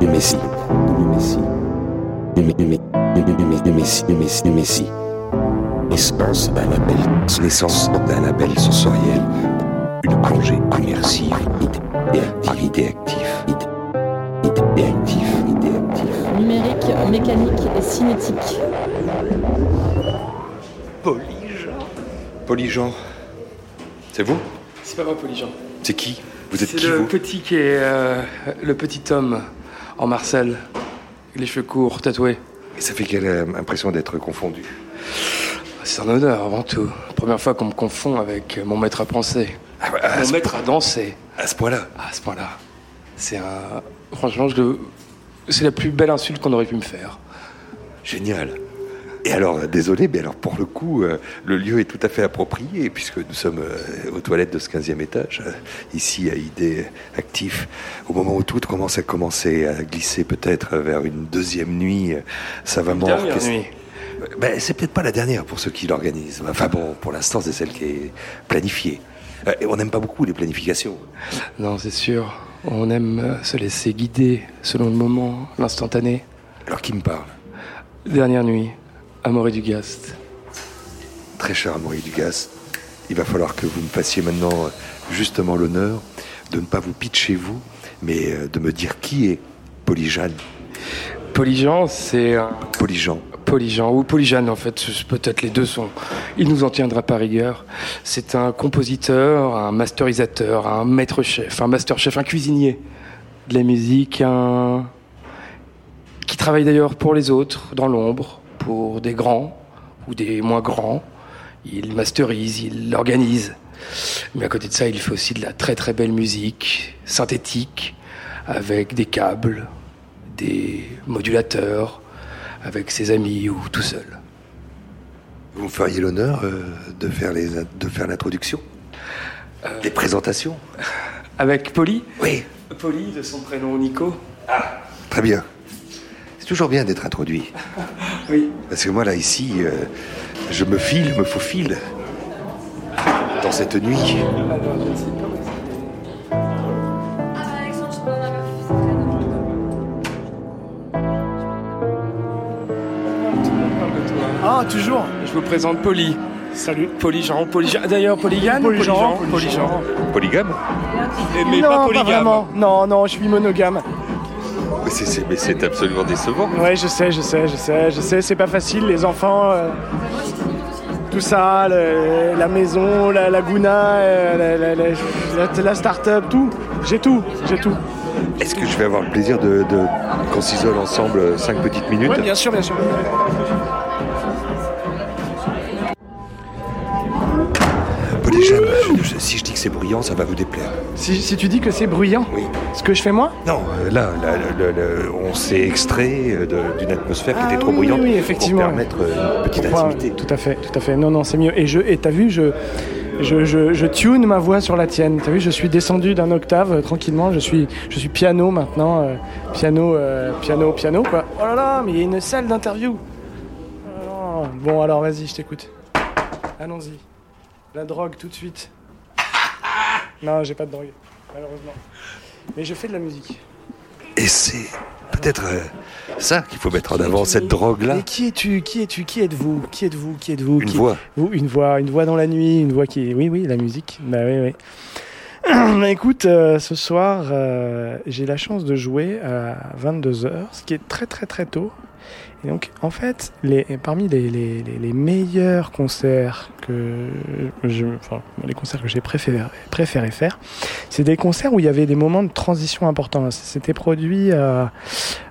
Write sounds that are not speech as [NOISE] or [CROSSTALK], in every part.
Messi, Messi, Messi, Messi, Messi. Essence d'un label, l'essence d'un label sensoriel, une plongée immersive, idée active, idée active, idée active. Numérique, mécanique et cinétique. Polyjean. Polyjean. C'est vous? C'est pas moi, Polyjean. C'est qui? Vous êtes C'est qui le vous? petit qui est euh, le petit homme en Marcel, les cheveux courts, tatoués. Et ça fait quelle euh, impression d'être confondu? C'est un honneur avant tout. Première fois qu'on me confond avec mon maître à penser, ah, à, mon maître à danser. à ce point-là À ce point-là, c'est un. Franchement, je le- c'est la plus belle insulte qu'on aurait pu me faire. Génial. Et alors, euh, désolé, mais alors pour le coup, euh, le lieu est tout à fait approprié, puisque nous sommes euh, aux toilettes de ce 15e étage, ici à Idée Actif, au moment où tout commence à commencer à glisser peut-être vers une deuxième nuit, savamment Dernière orchestrée. nuit. Ben, c'est peut-être pas la dernière pour ceux qui l'organisent. Enfin bon, pour l'instant, c'est celle qui est planifiée. Et on n'aime pas beaucoup les planifications. Non, c'est sûr. On aime se laisser guider selon le moment, l'instantané. Alors qui me parle? Dernière nuit, Amaury Dugast. Très cher Amaury Dugas, il va falloir que vous me fassiez maintenant euh, justement l'honneur de ne pas vous pitcher vous, mais euh, de me dire qui est Polyjane. Polyjean, c'est un. Polyjean. Polyjean ou Polyjane en fait, peut-être les deux sont. Il nous en tiendra par rigueur. C'est un compositeur, un masterisateur, un maître-chef, un master-chef, un cuisinier de la musique, un qui travaille d'ailleurs pour les autres, dans l'ombre, pour des grands ou des moins grands. Il masterise, il organise. Mais à côté de ça, il fait aussi de la très très belle musique, synthétique, avec des câbles, des modulateurs, avec ses amis ou tout seul. Vous me feriez l'honneur euh, de faire les de faire l'introduction, les présentations. Avec Polly Oui, Polly, de son prénom Nico très bien. C'est toujours bien d'être introduit, [LAUGHS] Oui. parce que moi là ici, euh, je me file, me faufile dans cette nuit. Ah, toujours Je vous présente Polly. Salut. Polyjean, Polyjean. D'ailleurs, Polyjean, Polyjean Polyjean. Polygame? Et- Mais non, pas pas, polygame. vraiment. Non, non, je suis monogame. C'est- absolument décevant. Ouais, je sais, je sais, je sais, je sais, c'est pas facile, les enfants, euh, tout ça, le- la maison, la laguna, euh, la, la, la, la- la start-up, tout. J'ai tout, j'ai tout. Est-ce que je vais avoir le plaisir de, de- qu'on s'isole ensemble euh, cinq petites minutes Ouais, bien sûr, bien sûr. C'est bruyant, ça va vous déplaire. Si, si tu dis que c'est bruyant, Oui. ce que je fais moi Non, euh, là, on s'est extrait euh, d'une atmosphère qui Ah était trop oui, bruyante oui, oui, effectivement. pour permettre euh, une petite intimité. Tout à fait, tout à fait. Non, non, c'est mieux. Et je, et t'as vu, je, je, je, je tune ma voix sur la tienne. T'as vu, je suis descendu d'un octave euh, tranquillement. Je suis, je suis piano maintenant, euh, piano, euh, piano, piano quoi. Oh là là, mais il y a une salle d'interview. Oh. Bon, alors vas-y, je t'écoute. Allons-y. La drogue tout de suite. Non, j'ai pas de drogue, malheureusement. Mais je fais de la musique. Et c'est peut-être euh, ça qu'il faut mettre en avant, cette drogue-là. Mais qui es-tu Qui es-tu Qui êtes-vous Qui êtes-vous Qui êtes-vous Une Qui- voix. Vous, une voix, une voix dans la nuit, une voix qui, oui, oui, la musique. Bah oui, oui. [CLEARS THROAT] Bah, écoute, euh, ce soir, euh, j'ai la chance de jouer à 22 h ce qui est très très très tôt. Et donc, en fait, parmi les, meilleurs concerts que les concerts que j'ai préféré, faire, c'est des concerts où il y avait des moments de transition importants. C'était produit à,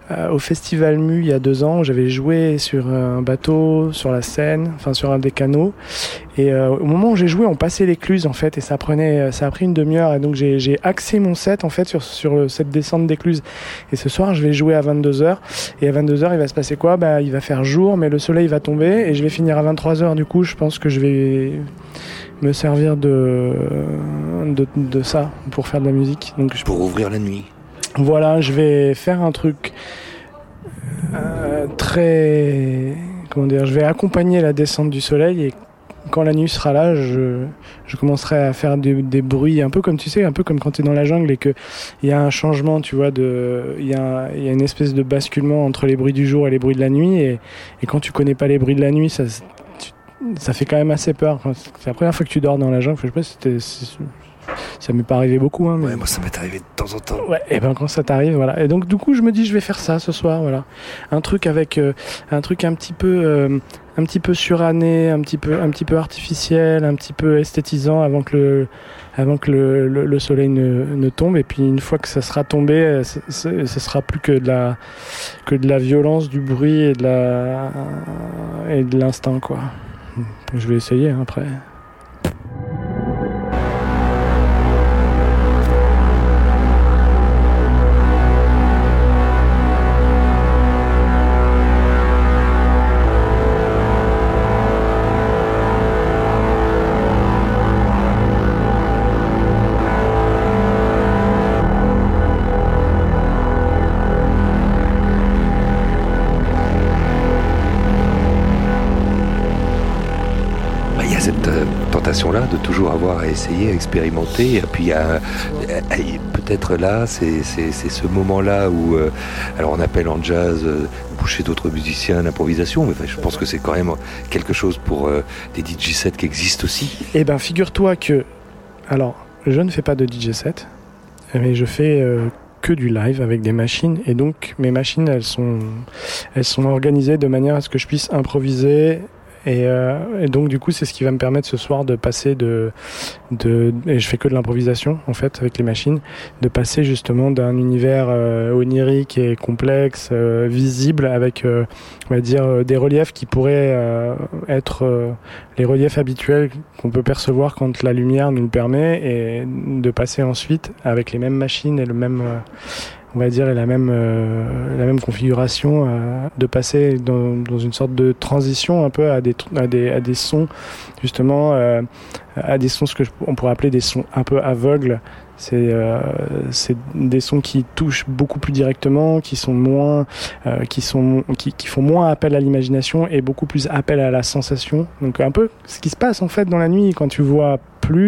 à- au Festival Mu il y a deux ans. où J'avais joué sur un bateau, sur la Seine, enfin sur un des canaux. Et euh, au moment où j'ai joué, on passait l'écluse en fait, et ça prenait, ça a pris une demi-heure. Et donc j'ai axé mon set en fait sur, sur cette descente d'écluse. Et ce soir, je vais jouer à 22h. Et à 22h, il va se quoi Bah, il va faire jour, mais le soleil va tomber, et je vais finir à 23h. Du coup, je pense que je vais me servir de, de, de ça pour faire de la musique. Donc je Pour ouvrir la nuit. voilà, je vais faire un truc euh, très. Comment dire Je vais accompagner la descente du soleil et quand la nuit sera là, je, je commencerai à faire des, bruits, un peu comme tu sais, un peu comme quand tu es dans la jungle et qu'il y a un changement, tu vois, il y, a, une espèce de basculement entre les bruits du jour et les bruits de la nuit. Et, quand tu connais pas les bruits de la nuit, ça, fait quand même assez peur. C'est la première fois que tu dors dans la jungle. Je sais pas si ça m'est pas arrivé beaucoup. Hein, mais... moi, ça m'est arrivé de temps en temps. Ouais, et ben quand ça t'arrive, voilà. Et donc, du coup, je me dis, je vais faire ça ce soir, voilà. Un truc avec, euh, un truc un petit peu, euh, un petit peu suranné, un petit peu, un petit peu artificiel, un petit peu esthétisant avant que le, avant que le, le, soleil ne, ne, tombe. Et puis, une fois que ça sera tombé, euh, ce sera plus que de la, que de la violence, du bruit et de la, et de l'instinct, quoi. Je vais essayer hein, après. De toujours avoir à essayer, à expérimenter. Et puis peut-être là, c'est ce moment-là où, euh, alors on appelle en jazz euh, boucher d'autres musiciens, l'improvisation, mais je pense que c'est quand même quelque chose pour euh, des DJ sets qui existent aussi. Eh ben, figure-toi que, alors, je ne fais pas de DJ set, mais je fais que du live avec des machines et donc mes machines elles sont elles sont organisées de manière à ce que je puisse improviser et, euh, et, donc du coup c'est ce qui va me permettre ce soir de passer de, de et je fais que de l'improvisation en fait avec les machines, de passer justement d'un univers euh, onirique et complexe, euh, visible avec euh, on va dire des reliefs qui pourraient être les reliefs habituels qu'on peut percevoir quand la lumière nous le permet et de passer ensuite avec les mêmes machines et le même on va dire, la même, euh, la même configuration, euh, de passer dans, une sorte de transition un peu à des, à des, à des sons, justement, euh, à des sons, ce que on pourrait appeler des sons un peu aveugles. C'est euh, des sons qui touchent beaucoup plus directement, qui sont moins, qui sont, qui, qui, font moins appel à l'imagination et beaucoup plus appel à la sensation. Donc un peu ce qui se passe en fait dans la nuit quand tu vois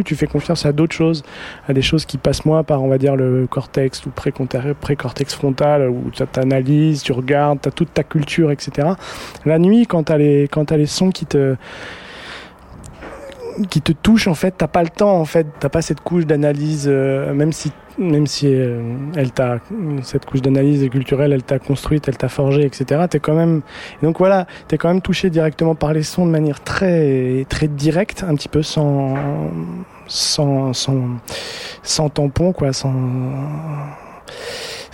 tu fais confiance à d'autres choses, à des choses qui passent moins par, on va dire, le cortex ou pré-cortex frontal, où tu analyses, tu regardes, tu as toute ta culture, etc. La nuit, quand tu as les sons qui te qui te touchent en fait. T'as pas le temps en fait. T'as pas cette couche d'analyse euh, même si même si euh, elle t'a cette couche d'analyse culturelle elle t'a construite elle t'a forgé etc t'es quand même donc voilà t'es quand même touché directement par les sons de manière très très directe un petit peu sans sans sans, sans tampon quoi sans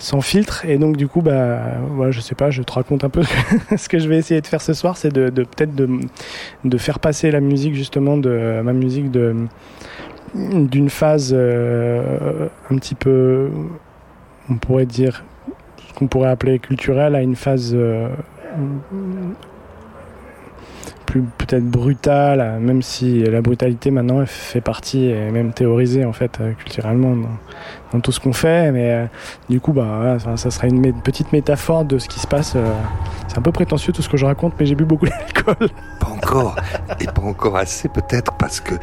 sans filtre. Et donc du coup bah voilà, je sais pas je te raconte un peu [LAUGHS] ce que je vais essayer de faire ce soir c'est de, peut-être de, de faire passer la musique justement de ma musique de d'une phase euh, un petit peu, on pourrait dire, ce qu'on pourrait appeler culturelle, à une phase euh, plus peut-être brutale, même si la brutalité maintenant fait partie et même théorisée en fait euh, culturellement dans, tout ce qu'on fait. Mais du coup, bah, ça, sera une, petite métaphore de ce qui se passe. c'est un peu prétentieux tout ce que je raconte, mais j'ai bu beaucoup [LAUGHS] d'alcool. Pas encore, et pas encore assez peut-être parce que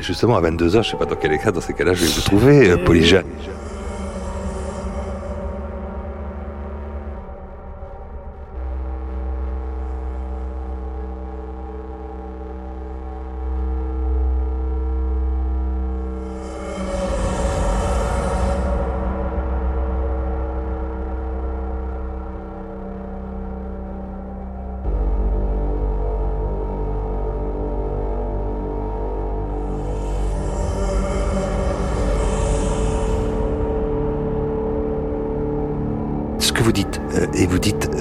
justement à 22h, je sais pas dans quel état dans ces cas-là je vais vous trouver,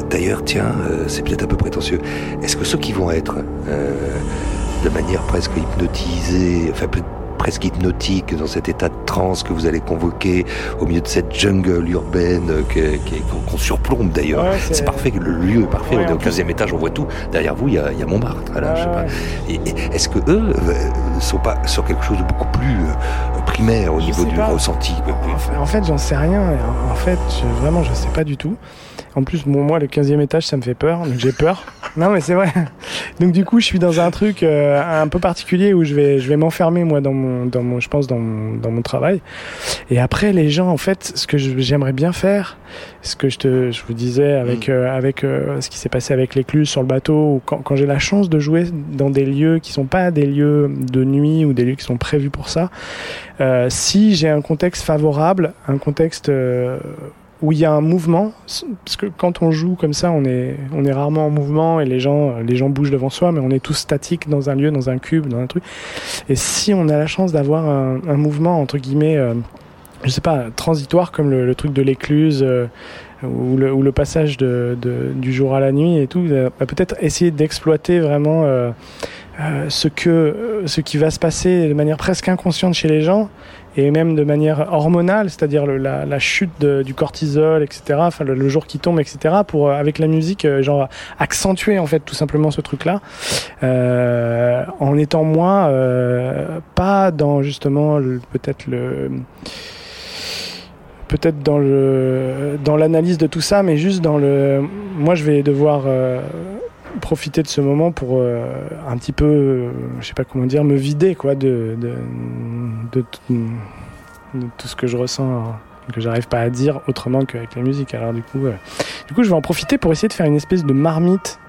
Polyjane. c'est peut-être un peu prétentieux. Est-ce que ceux qui vont être euh, de manière presque hypnotisée, enfin presque hypnotique dans cet état de transe que vous allez convoquer au milieu de cette jungle urbaine qu'on surplombe d'ailleurs. c'est parfait, le lieu est parfait. on est au 15e étage, on voit tout. Derrière vous, il y a, y a, Montmartre. Est-ce que eux euh, sont pas sur quelque chose de beaucoup plus euh, primaire au niveau du ressenti En fait, j'en sais rien. En fait, vraiment, je sais pas du tout. En plus, moi, le 15e étage, ça me fait peur, donc j'ai peur. Non, mais c'est vrai. [LAUGHS] Donc du coup, je suis dans un truc euh, un peu particulier où je vais, je vais m'enfermer moi dans mon, dans mon, je pense dans mon, dans mon travail. Et après, les gens, en fait, ce que j'aimerais bien faire, ce que je te, je vous disais avec, euh, avec euh, ce qui s'est passé avec l'écluse sur le bateau, ou quand, quand j'ai la chance de jouer dans des lieux qui sont pas des lieux de nuit ou des lieux qui sont prévus pour ça, si j'ai un contexte favorable, un contexte où il y a un mouvement, parce que quand on joue comme ça, on est, on est rarement en mouvement et les gens, les gens bougent devant soi, mais on est tous statiques dans un lieu, dans un cube, dans un truc. Et si on a la chance d'avoir un, mouvement entre guillemets, euh, je sais pas, transitoire comme le, truc de l'écluse. euh, ou le, passage de, du jour à la nuit et tout, euh, bah, peut-être essayer d'exploiter vraiment euh, euh, ce que euh, ce qui va se passer de manière presque inconsciente chez les gens et même de manière hormonale, c'est-à-dire la, chute du cortisol, etc. Le, jour qui tombe, etc. Pour euh, avec la musique, euh, genre accentuer en fait tout simplement ce truc-là, euh, en étant moins pas dans justement peut-être le peut-être dans le dans l'analyse de tout ça, mais juste dans le. Moi, je vais devoir profiter de ce moment pour euh, un petit peu, euh, je sais pas comment dire, me vider quoi de de, de, tout- de tout ce que je ressens. hein, que j'arrive pas à dire autrement qu'avec la musique. Alors du coup, euh, du coup, je vais en profiter pour essayer de faire une espèce de marmite,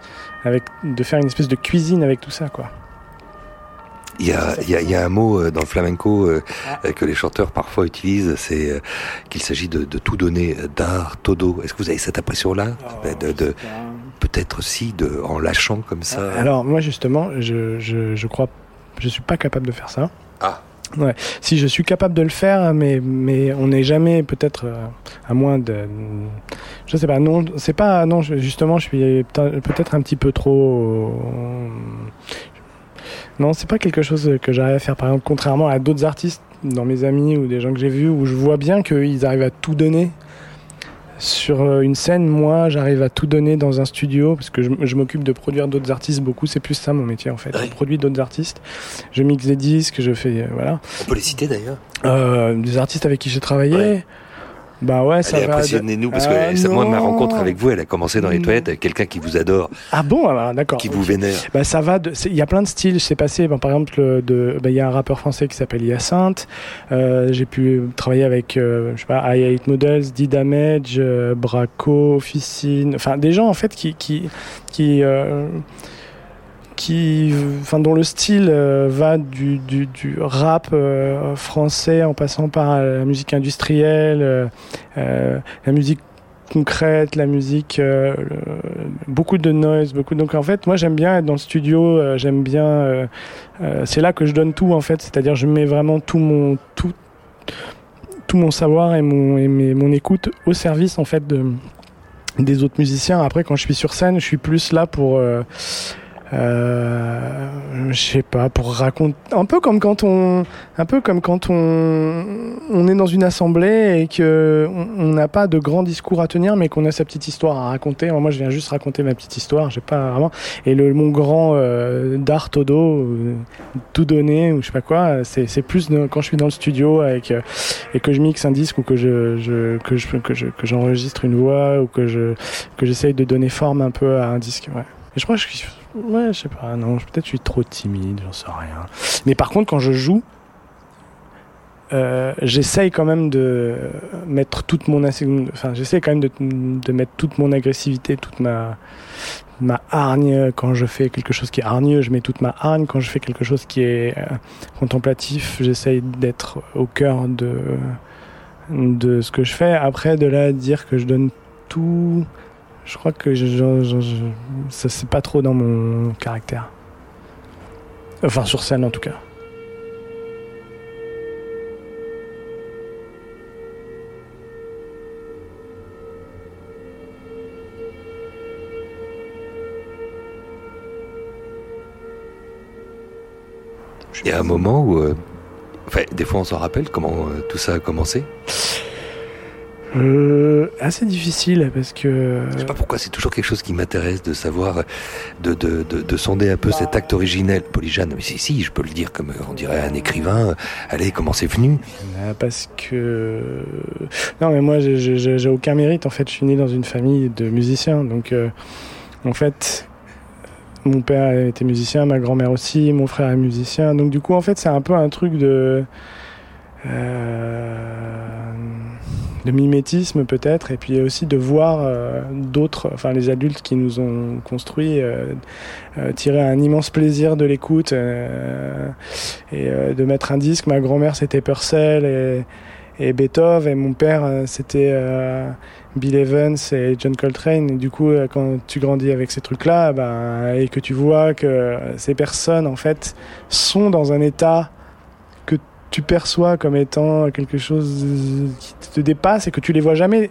avec, de faire une espèce de cuisine avec tout ça, quoi. Il y a, il y a- il y a un mot euh, dans le flamenco euh, que les chanteurs parfois utilisent, c'est euh, qu'il s'agit de, de tout donner, d'art, todo. Est-ce que vous avez cette impression-là? De, de- Peut-être aussi de, en lâchant comme ça. Alors moi justement, je, je, je crois, je suis pas capable de faire ça. Ah. Ouais. Si je suis capable de le faire, mais mais on n'est jamais peut-être euh, à moins de, je sais pas. Non, c'est pas non. je- Justement, je suis peut- peut-être un petit peu trop. Non, c'est pas quelque chose que j'arrive à faire. Par exemple, contrairement à d'autres artistes dans mes amis ou des gens que j'ai vus, où je vois bien qu'ils arrivent à tout donner. Sur euh, une scène, moi, j'arrive à tout donner dans un studio parce que je, je m'occupe de produire d'autres artistes beaucoup. C'est plus ça mon métier en fait. Je produis d'autres artistes. Je mixe des disques, je fais euh, voilà. On peut les citer d'ailleurs. Euh, des artistes avec qui j'ai travaillé. Ouais. Bah ouais, ça Allez, va. impressionnez-nous, parce que Ah, ça, moi, ma rencontre avec vous, elle a commencé dans les Non. toilettes avec quelqu'un qui vous adore, Ah bon, alors, d'accord. qui vous vénère. Bah ça va. Il y a plein de styles. C'est passé. ben, par exemple, bah, Il y a un rappeur français qui s'appelle Hyacinthe. Euh, j'ai pu travailler avec, euh, je sais pas, I Hate Models, D-Damage, euh, Braco, Officine. Enfin, des gens en fait qui qui qui euh, qui, enfin, dont le style euh, va du, du, rap euh, français en passant par la musique industrielle, euh, euh, la musique concrète, la musique, euh, beaucoup de noise, beaucoup. Donc en fait, moi j'aime bien être dans le studio, euh, j'aime bien. euh, euh, c'est là que je donne tout en fait, c'est-à-dire je mets vraiment tout mon tout tout mon savoir et mon et mes- mon écoute au service en fait de des autres musiciens. Après, quand je suis sur scène, je suis plus là pour euh, je sais pas pour raconter un peu comme quand on un peu comme quand on on est dans une assemblée et que on n'a pas de grand discours à tenir mais qu'on a sa petite histoire à raconter. Moi je viens juste raconter ma petite histoire j'ai pas vraiment et le mon grand euh, d'art todo euh, tout donner ou je sais pas quoi c'est plus de- quand je suis dans le studio avec euh, et que je mixe un disque ou que je, je que je que je que j'enregistre une voix ou que je que j'essaye de donner forme un peu à un disque ouais je crois que je suis ouais je sais pas non peut-être je suis trop timide j'en sais rien. Mais par contre quand je joue euh, j'essaye quand même de mettre toute mon enfin j'essaie quand même de, de mettre toute mon agressivité toute ma ma hargne quand je fais quelque chose qui est hargneux. Je mets toute ma hargne quand je fais quelque chose qui est euh, contemplatif. J'essaye d'être au cœur de de ce que je fais. Après de là dire que je donne tout je crois que je, je- je- ça c'est pas trop dans mon caractère enfin sur scène en tout cas Il y a un moment où, euh, enfin, des fois, on s'en rappelle comment euh, tout ça a commencé? Euh, assez difficile parce que Je sais pas pourquoi, c'est toujours quelque chose qui m'intéresse de savoir, de, de, de, de sonder un peu cet acte originel, Polyjane. Mais si, si, je peux le dire comme on dirait un écrivain. Allez, comment c'est venu? Euh, parce que non mais moi j'ai aucun mérite en fait je suis né dans une famille de musiciens donc euh, en fait mon père était musicien, ma grand-mère aussi, mon frère est musicien. Donc du coup, en fait, c'est un peu un truc de euh, de mimétisme peut-être, et puis aussi de voir euh, d'autres, enfin les adultes qui nous ont construits, euh, tirer un immense plaisir de l'écoute et de mettre un disque. Ma grand-mère c'était Purcell et, et Beethoven, et mon père c'était Bill Evans et John Coltrane. Et du coup, quand tu grandis avec ces trucs-là, ben, et que tu vois que ces personnes en fait sont dans un état tu perçois comme étant quelque chose qui te dépasse et que tu les vois jamais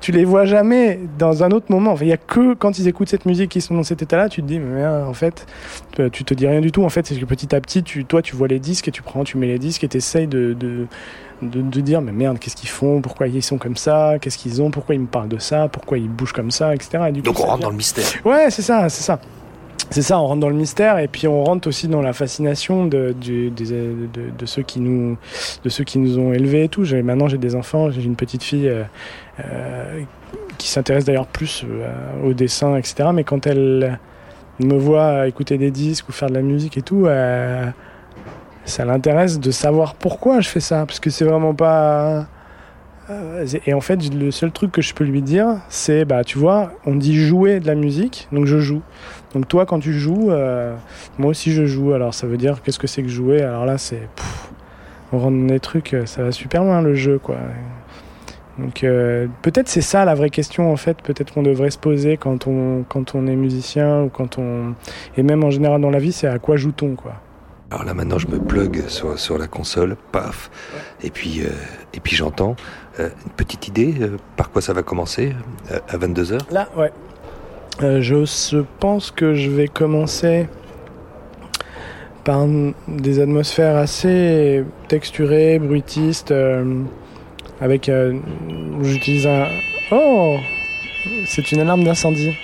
tu les vois jamais dans un autre moment. Il y a que quand ils écoutent cette musique qui sont dans cet état-là, tu te dis, mais en fait, tu te dis rien du tout. En fait, c'est que petit à petit, tu, toi, tu vois les disques et tu prends, tu mets les disques et tu essayes de, de, de, dire, mais merde, qu'est-ce qu'ils font? Pourquoi ils sont comme ça? Qu'est-ce qu'ils ont? Pourquoi ils me parlent de ça? Pourquoi ils bougent comme ça? Etc. Donc on rentre dans le mystère. Ouais, c'est ça, c'est ça c'est ça, on rentre dans le mystère et puis on rentre aussi dans la fascination de, de, de, ceux, qui nous, de ceux qui nous ont élevés et tout. Maintenant, j'ai des enfants, j'ai une petite fille euh, euh, qui s'intéresse d'ailleurs plus euh, au dessin, etc. Mais quand elle me voit écouter des disques ou faire de la musique et tout, ça l'intéresse de savoir pourquoi je fais ça. Parce que c'est vraiment pas. Et en fait, le seul truc que je peux lui dire, c'est bah, tu vois, on dit jouer de la musique, donc je joue. Donc toi, quand tu joues, euh, moi aussi je joue. Alors ça veut dire qu'est-ce que c'est que jouer? Alors là, c'est on rentre des trucs, euh, ça va super loin le jeu, quoi. Donc euh, peut-être c'est ça la vraie question en fait. Peut-être qu'on devrait se poser quand on quand on est musicien ou quand on et même en général dans la vie, c'est à quoi joue-t-on, quoi? Alors là maintenant je me plug sur, sur la console, paf, et puis et puis j'entends une petite idée par quoi ça va commencer à 22 h Là, ouais. Euh, je pense que je vais commencer par des atmosphères assez texturées, bruitistes, euh, avec... Euh, j'utilise un... Oh C'est une alarme d'incendie.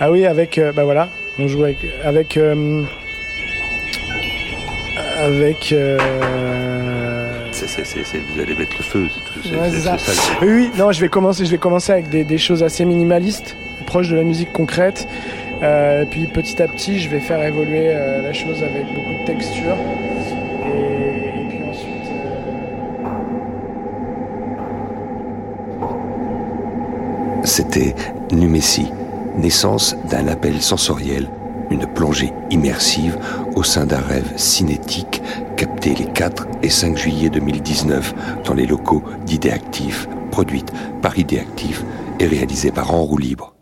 Ah oui, avec... bah voilà, on joue avec... Avec... avec vous allez mettre le feu. Oui, non, je vais commencer, je vais commencer avec des, des choses assez minimalistes proche de la musique concrète. Euh, puis petit à petit, je vais faire évoluer euh, la chose avec beaucoup de texture. Et, puis ensuite. Euh, C'était Numessi, naissance d'un label sensoriel, une plongée immersive au sein d'un rêve cinétique capté les 4 et 5 juillet 2019 dans les locaux d'Idéactif, produite par Idéactif et réalisée par En Roue Libre.